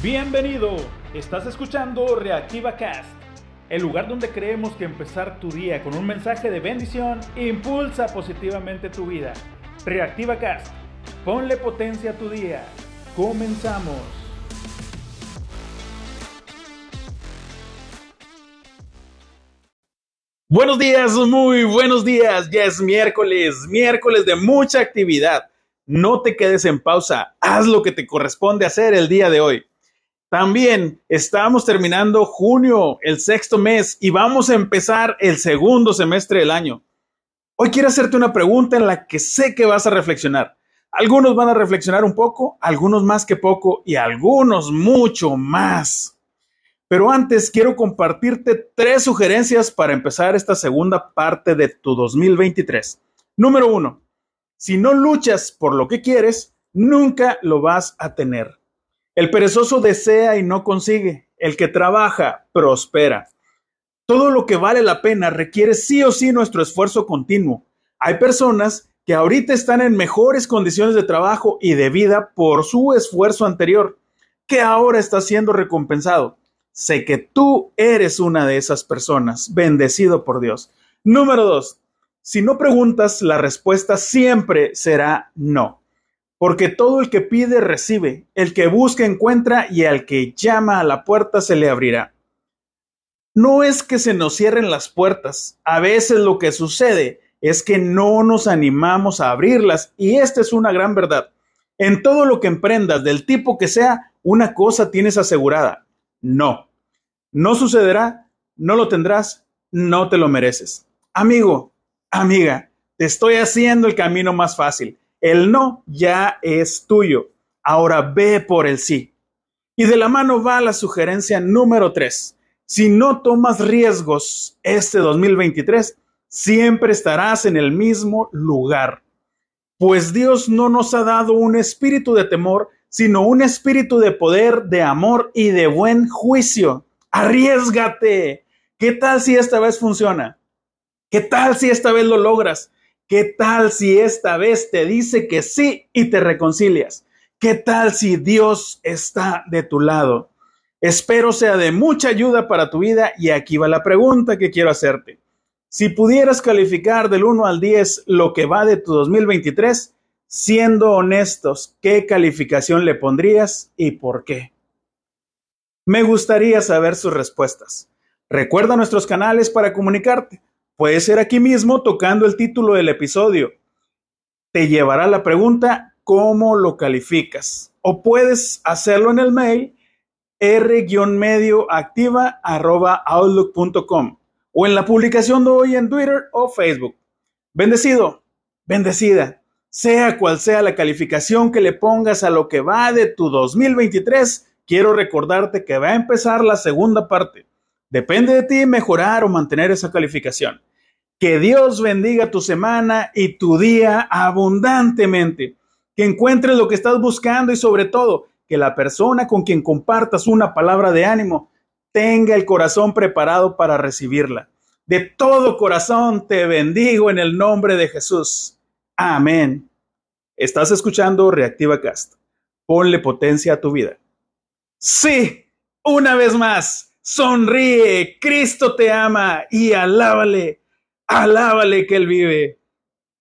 Bienvenido, estás escuchando Reactiva Cast, el lugar donde creemos que empezar tu día con un mensaje de bendición impulsa positivamente tu vida. Reactiva Cast, ponle potencia a tu día. Comenzamos. Buenos días, muy buenos días. Ya es miércoles, miércoles de mucha actividad. No te quedes en pausa, haz lo que te corresponde hacer el día de hoy. También estamos terminando junio, el sexto mes, y vamos a empezar el segundo semestre del año. Hoy quiero hacerte una pregunta en la que sé que vas a reflexionar. Algunos van a reflexionar un poco, algunos más que poco y algunos mucho más. Pero antes quiero compartirte tres sugerencias para empezar esta segunda parte de tu 2023. Número uno, si no luchas por lo que quieres, nunca lo vas a tener. El perezoso desea y no consigue. El que trabaja, prospera. Todo lo que vale la pena requiere sí o sí nuestro esfuerzo continuo. Hay personas que ahorita están en mejores condiciones de trabajo y de vida por su esfuerzo anterior, que ahora está siendo recompensado. Sé que tú eres una de esas personas, bendecido por Dios. Número dos, si no preguntas, la respuesta siempre será no porque todo el que pide recibe, el que busca encuentra y al que llama a la puerta se le abrirá. No es que se nos cierren las puertas, a veces lo que sucede es que no nos animamos a abrirlas y esta es una gran verdad. En todo lo que emprendas, del tipo que sea, una cosa tienes asegurada. No. No sucederá, no lo tendrás, no te lo mereces. Amigo, amiga, te estoy haciendo el camino más fácil el no ya es tuyo. Ahora ve por el sí. Y de la mano va la sugerencia número tres. Si no tomas riesgos este 2023, siempre estarás en el mismo lugar. Pues Dios no nos ha dado un espíritu de temor, sino un espíritu de poder, de amor y de buen juicio. Arriesgate. ¿Qué tal si esta vez funciona? ¿Qué tal si esta vez lo logras? ¿Qué tal si esta vez te dice que sí y te reconcilias? ¿Qué tal si Dios está de tu lado? Espero sea de mucha ayuda para tu vida y aquí va la pregunta que quiero hacerte. Si pudieras calificar del 1 al 10 lo que va de tu 2023, siendo honestos, ¿qué calificación le pondrías y por qué? Me gustaría saber sus respuestas. Recuerda nuestros canales para comunicarte. Puede ser aquí mismo tocando el título del episodio. Te llevará la pregunta ¿cómo lo calificas? O puedes hacerlo en el mail r-medioactiva.outlook.com o en la publicación de hoy en Twitter o Facebook. Bendecido, bendecida, sea cual sea la calificación que le pongas a lo que va de tu 2023, quiero recordarte que va a empezar la segunda parte. Depende de ti mejorar o mantener esa calificación. Que Dios bendiga tu semana y tu día abundantemente. Que encuentres lo que estás buscando y sobre todo que la persona con quien compartas una palabra de ánimo tenga el corazón preparado para recibirla. De todo corazón te bendigo en el nombre de Jesús. Amén. Estás escuchando Reactiva Cast. Ponle potencia a tu vida. Sí, una vez más, sonríe, Cristo te ama y alábale Alábale que Él vive.